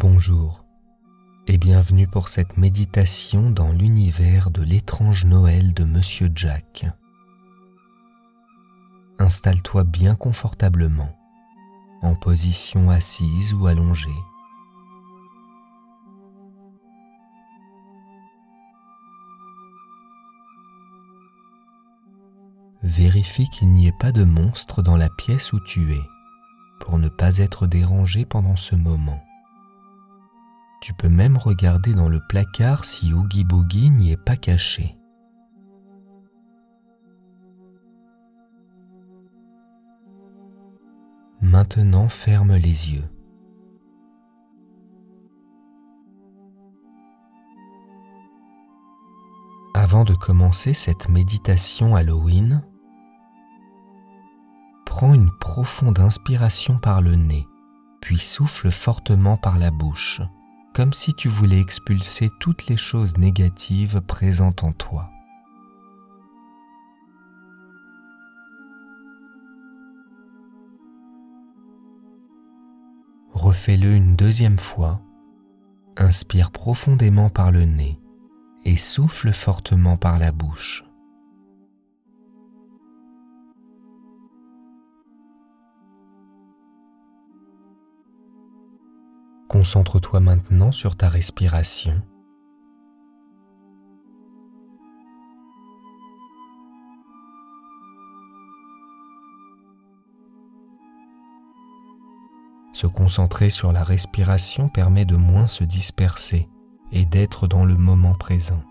Bonjour et bienvenue pour cette méditation dans l'univers de l'étrange Noël de Monsieur Jack. Installe-toi bien confortablement, en position assise ou allongée. Vérifie qu'il n'y ait pas de monstre dans la pièce où tu es pour ne pas être dérangé pendant ce moment. Tu peux même regarder dans le placard si Oogie Boogie n'y est pas caché. Maintenant ferme les yeux. Avant de commencer cette méditation Halloween, prends une profonde inspiration par le nez, puis souffle fortement par la bouche comme si tu voulais expulser toutes les choses négatives présentes en toi. Refais-le une deuxième fois. Inspire profondément par le nez et souffle fortement par la bouche. Concentre-toi maintenant sur ta respiration. Se concentrer sur la respiration permet de moins se disperser et d'être dans le moment présent.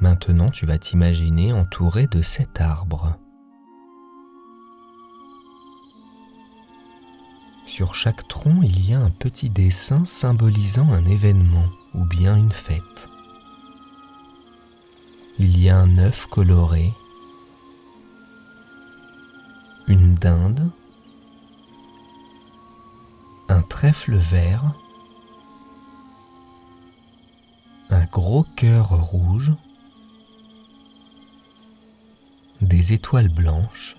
Maintenant, tu vas t'imaginer entouré de cet arbre. Sur chaque tronc, il y a un petit dessin symbolisant un événement ou bien une fête. Il y a un œuf coloré, une dinde, un trèfle vert, un gros cœur rouge, des étoiles blanches,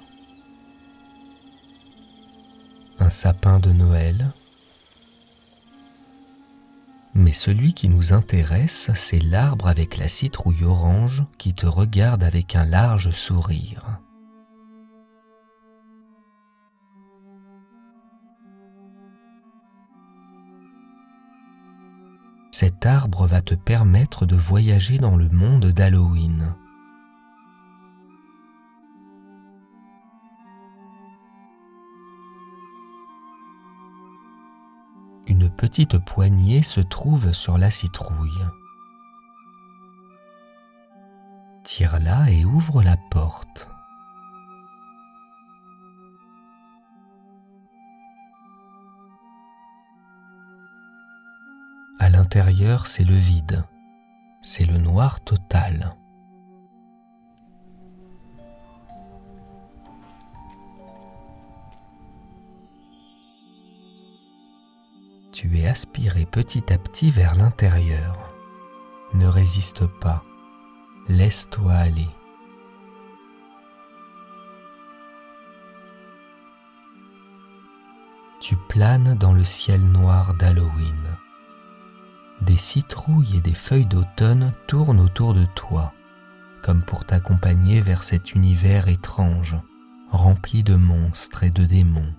sapin de Noël. Mais celui qui nous intéresse, c'est l'arbre avec la citrouille orange qui te regarde avec un large sourire. Cet arbre va te permettre de voyager dans le monde d'Halloween. Une petite poignée se trouve sur la citrouille. Tire-la et ouvre la porte. À l'intérieur, c'est le vide, c'est le noir total. Tu es aspiré petit à petit vers l'intérieur. Ne résiste pas, laisse-toi aller. Tu planes dans le ciel noir d'Halloween. Des citrouilles et des feuilles d'automne tournent autour de toi, comme pour t'accompagner vers cet univers étrange, rempli de monstres et de démons.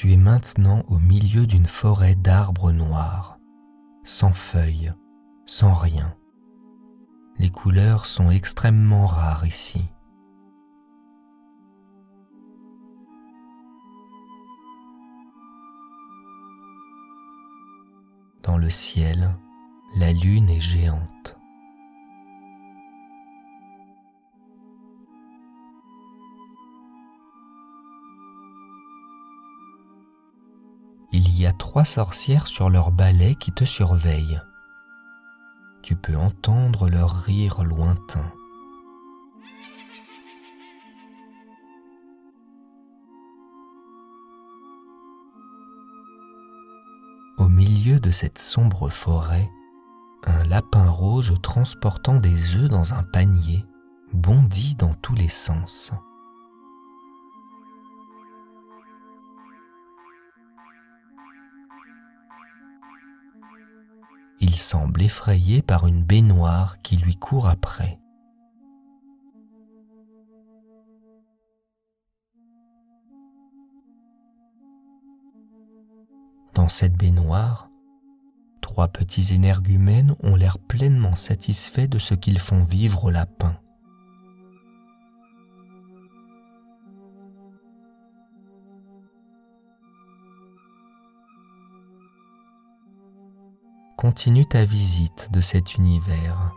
Tu es maintenant au milieu d'une forêt d'arbres noirs, sans feuilles, sans rien. Les couleurs sont extrêmement rares ici. Dans le ciel, la lune est géante. Y a trois sorcières sur leur balai qui te surveillent. Tu peux entendre leur rire lointain. Au milieu de cette sombre forêt, un lapin rose transportant des œufs dans un panier bondit dans tous les sens. Semble effrayé par une baignoire qui lui court après. Dans cette baignoire, trois petits énergumènes ont l'air pleinement satisfaits de ce qu'ils font vivre au lapin. Continue ta visite de cet univers.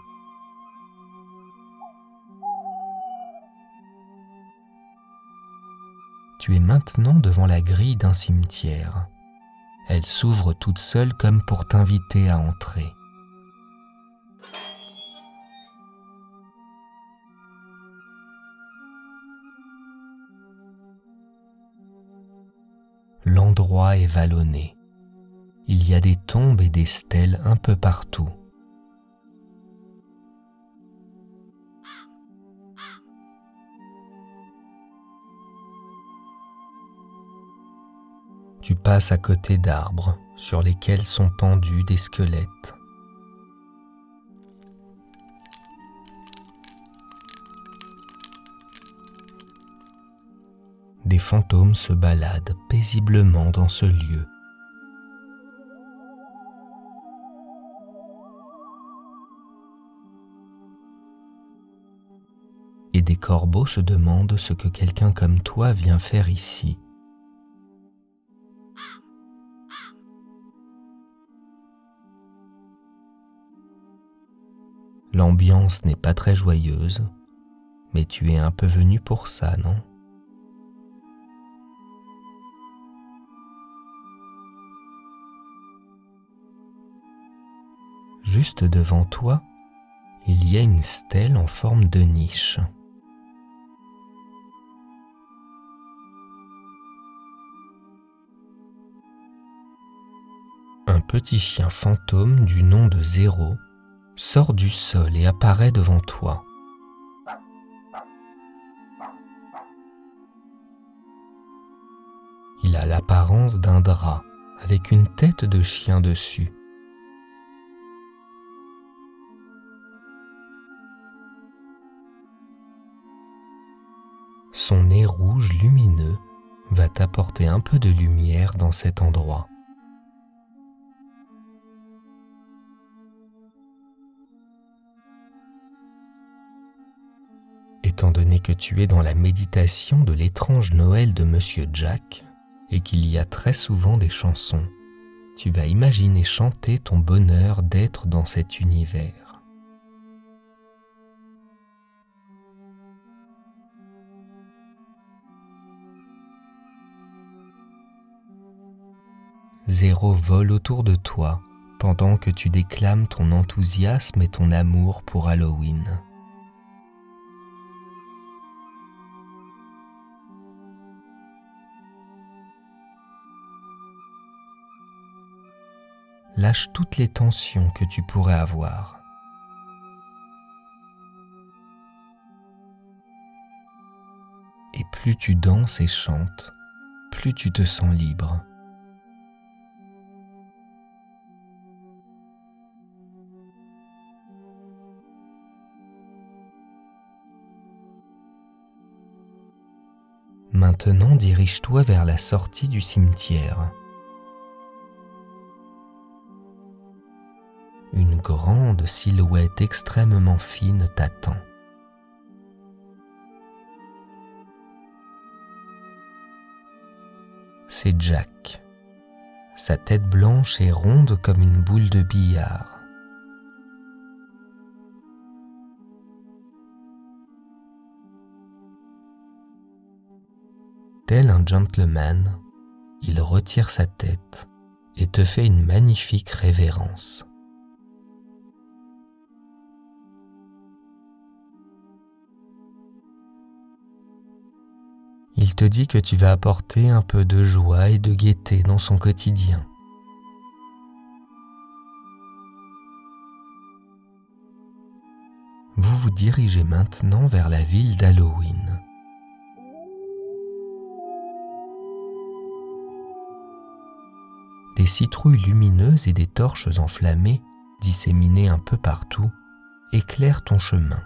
Tu es maintenant devant la grille d'un cimetière. Elle s'ouvre toute seule comme pour t'inviter à entrer. L'endroit est vallonné. Il y a des tombes et des stèles un peu partout. Tu passes à côté d'arbres sur lesquels sont pendus des squelettes. Des fantômes se baladent paisiblement dans ce lieu. Des corbeaux se demandent ce que quelqu'un comme toi vient faire ici. L'ambiance n'est pas très joyeuse, mais tu es un peu venu pour ça, non? Juste devant toi, il y a une stèle en forme de niche. Petit chien fantôme du nom de Zéro sort du sol et apparaît devant toi. Il a l'apparence d'un drap avec une tête de chien dessus. Son nez rouge lumineux va t'apporter un peu de lumière dans cet endroit. Étant donné que tu es dans la méditation de l'étrange Noël de Monsieur Jack et qu'il y a très souvent des chansons, tu vas imaginer chanter ton bonheur d'être dans cet univers. Zéro vole autour de toi pendant que tu déclames ton enthousiasme et ton amour pour Halloween. Lâche toutes les tensions que tu pourrais avoir. Et plus tu danses et chantes, plus tu te sens libre. Maintenant dirige-toi vers la sortie du cimetière. Grande silhouette extrêmement fine t'attend. C'est Jack. Sa tête blanche est ronde comme une boule de billard. Tel un gentleman, il retire sa tête et te fait une magnifique révérence. Il te dit que tu vas apporter un peu de joie et de gaieté dans son quotidien. Vous vous dirigez maintenant vers la ville d'Halloween. Des citrouilles lumineuses et des torches enflammées, disséminées un peu partout, éclairent ton chemin.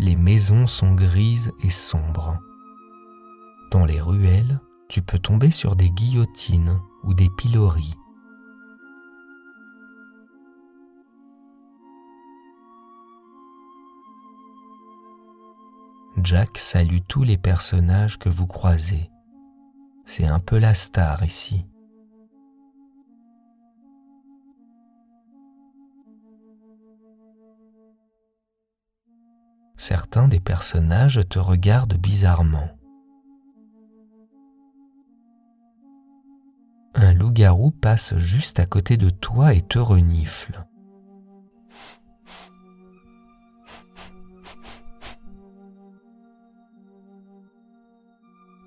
Les maisons sont grises et sombres. Dans les ruelles, tu peux tomber sur des guillotines ou des piloris. Jack salue tous les personnages que vous croisez. C'est un peu la star ici. Certains des personnages te regardent bizarrement. Un loup-garou passe juste à côté de toi et te renifle.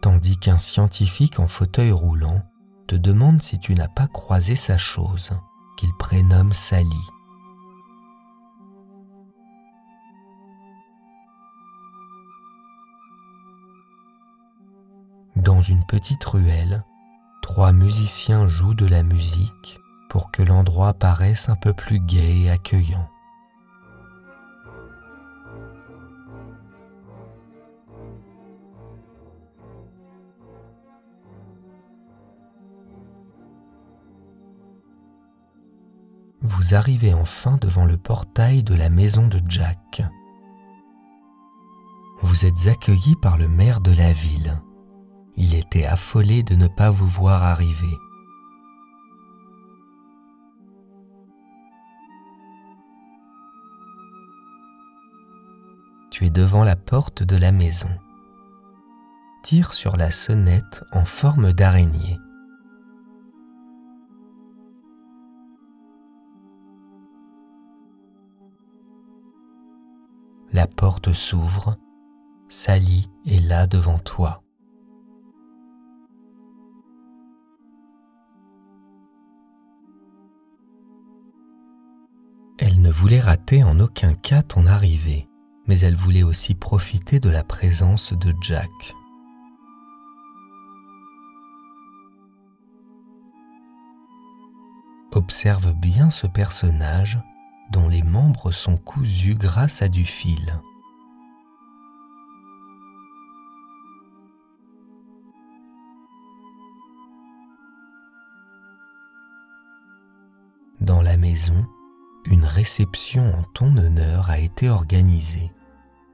Tandis qu'un scientifique en fauteuil roulant te demande si tu n'as pas croisé sa chose, qu'il prénomme Sally. Dans une petite ruelle, trois musiciens jouent de la musique pour que l'endroit paraisse un peu plus gai et accueillant. Vous arrivez enfin devant le portail de la maison de Jack. Vous êtes accueilli par le maire de la ville il était affolé de ne pas vous voir arriver. Tu es devant la porte de la maison. Tire sur la sonnette en forme d'araignée. La porte s'ouvre, Sally est là devant toi. Ne voulait rater en aucun cas ton arrivée, mais elle voulait aussi profiter de la présence de Jack. Observe bien ce personnage dont les membres sont cousus grâce à du fil. Dans la maison, une réception en ton honneur a été organisée.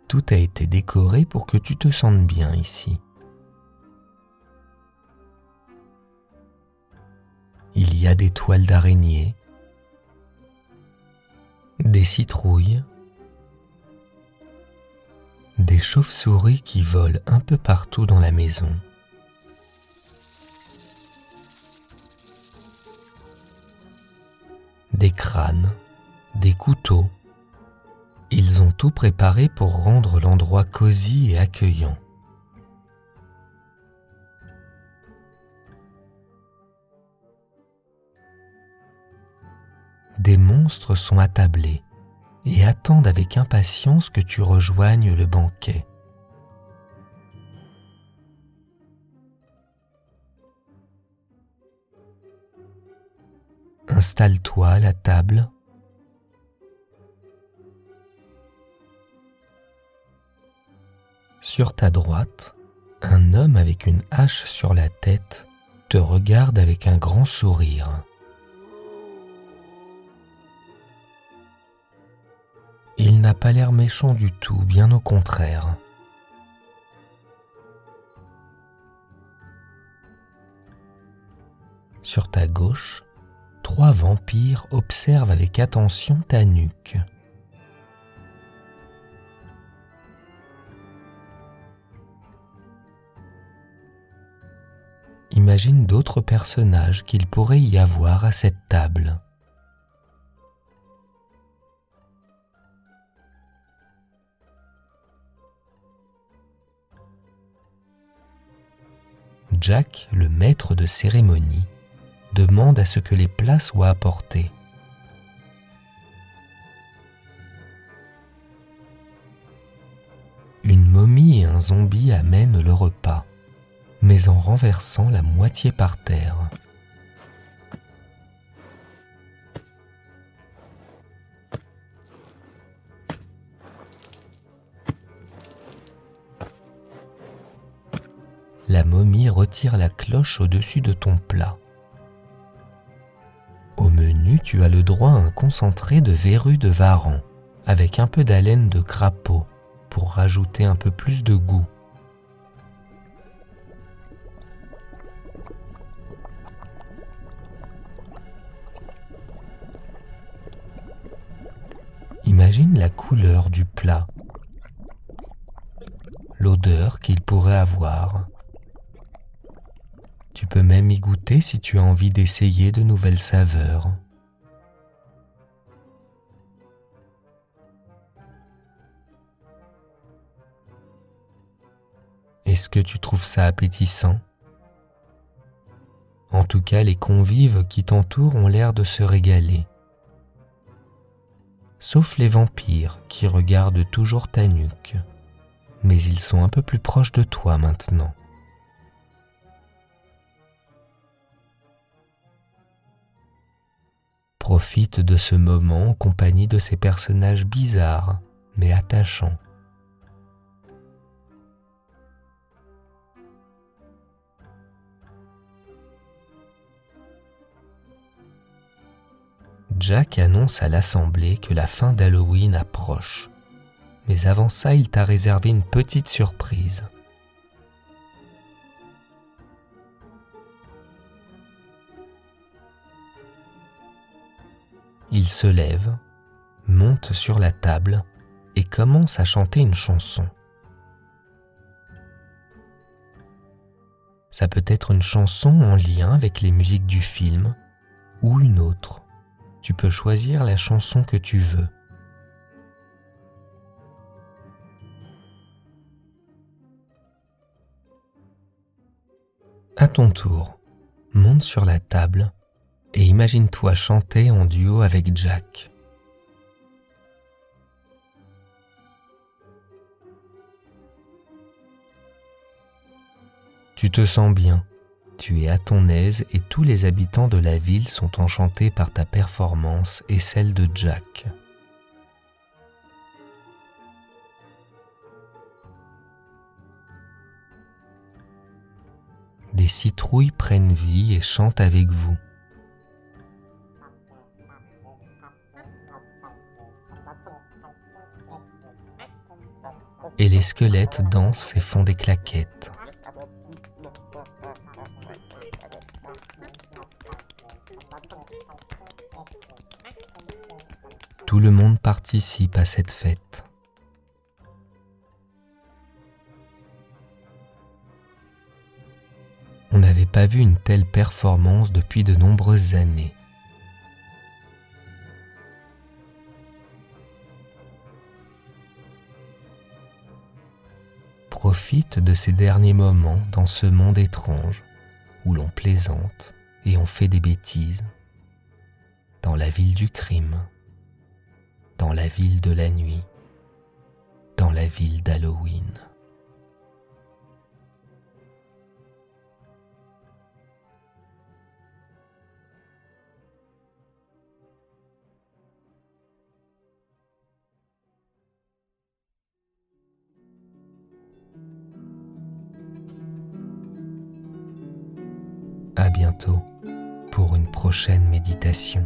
Tout a été décoré pour que tu te sentes bien ici. Il y a des toiles d'araignée, des citrouilles, des chauves-souris qui volent un peu partout dans la maison. Des crânes, des couteaux. Ils ont tout préparé pour rendre l'endroit cosy et accueillant. Des monstres sont attablés et attendent avec impatience que tu rejoignes le banquet. Installe-toi à la table Sur ta droite, un homme avec une hache sur la tête te regarde avec un grand sourire. Il n'a pas l'air méchant du tout, bien au contraire. Sur ta gauche, trois vampires observent avec attention ta nuque. Imagine d'autres personnages qu'il pourrait y avoir à cette table. Jack, le maître de cérémonie, demande à ce que les plats soient apportés. Une momie et un zombie amènent le repas, en renversant la moitié par terre. La momie retire la cloche au-dessus de ton plat. Au menu, tu as le droit à un concentré de verrues de varan avec un peu d'haleine de crapaud pour rajouter un peu plus de goût. Imagine la couleur du plat, l'odeur qu'il pourrait avoir. Tu peux même y goûter si tu as envie d'essayer de nouvelles saveurs. Est-ce que tu trouves ça appétissant? En tout cas, les convives qui t'entourent ont l'air de se régaler. Sauf les vampires qui regardent toujours ta nuque. Mais ils sont un peu plus proches de toi maintenant. Profite de ce moment en compagnie de ces personnages bizarres mais attachants. Jack annonce à l'assemblée que la fin d'Halloween approche. Mais avant ça, il t'a réservé une petite surprise. Il se lève, monte sur la table et commence à chanter une chanson. Ça peut être une chanson en lien avec les musiques du film ou une autre tu peux choisir la chanson que tu veux. À ton tour, monte sur la table et imagine-toi chanter en duo avec Jack. Tu te sens bien tu es à ton aise et tous les habitants de la ville sont enchantés par ta performance et celle de Jack. Des citrouilles prennent vie et chantent avec vous. Et les squelettes dansent et font des claquettes. Tout le monde participe à cette fête. On n'avait pas vu une telle performance depuis de nombreuses années. Profite de ces derniers moments dans ce monde étrange où l'on plaisante et on fait des bêtises dans la ville du crime dans la ville de la nuit, dans la ville d'Halloween. À bientôt pour une prochaine méditation.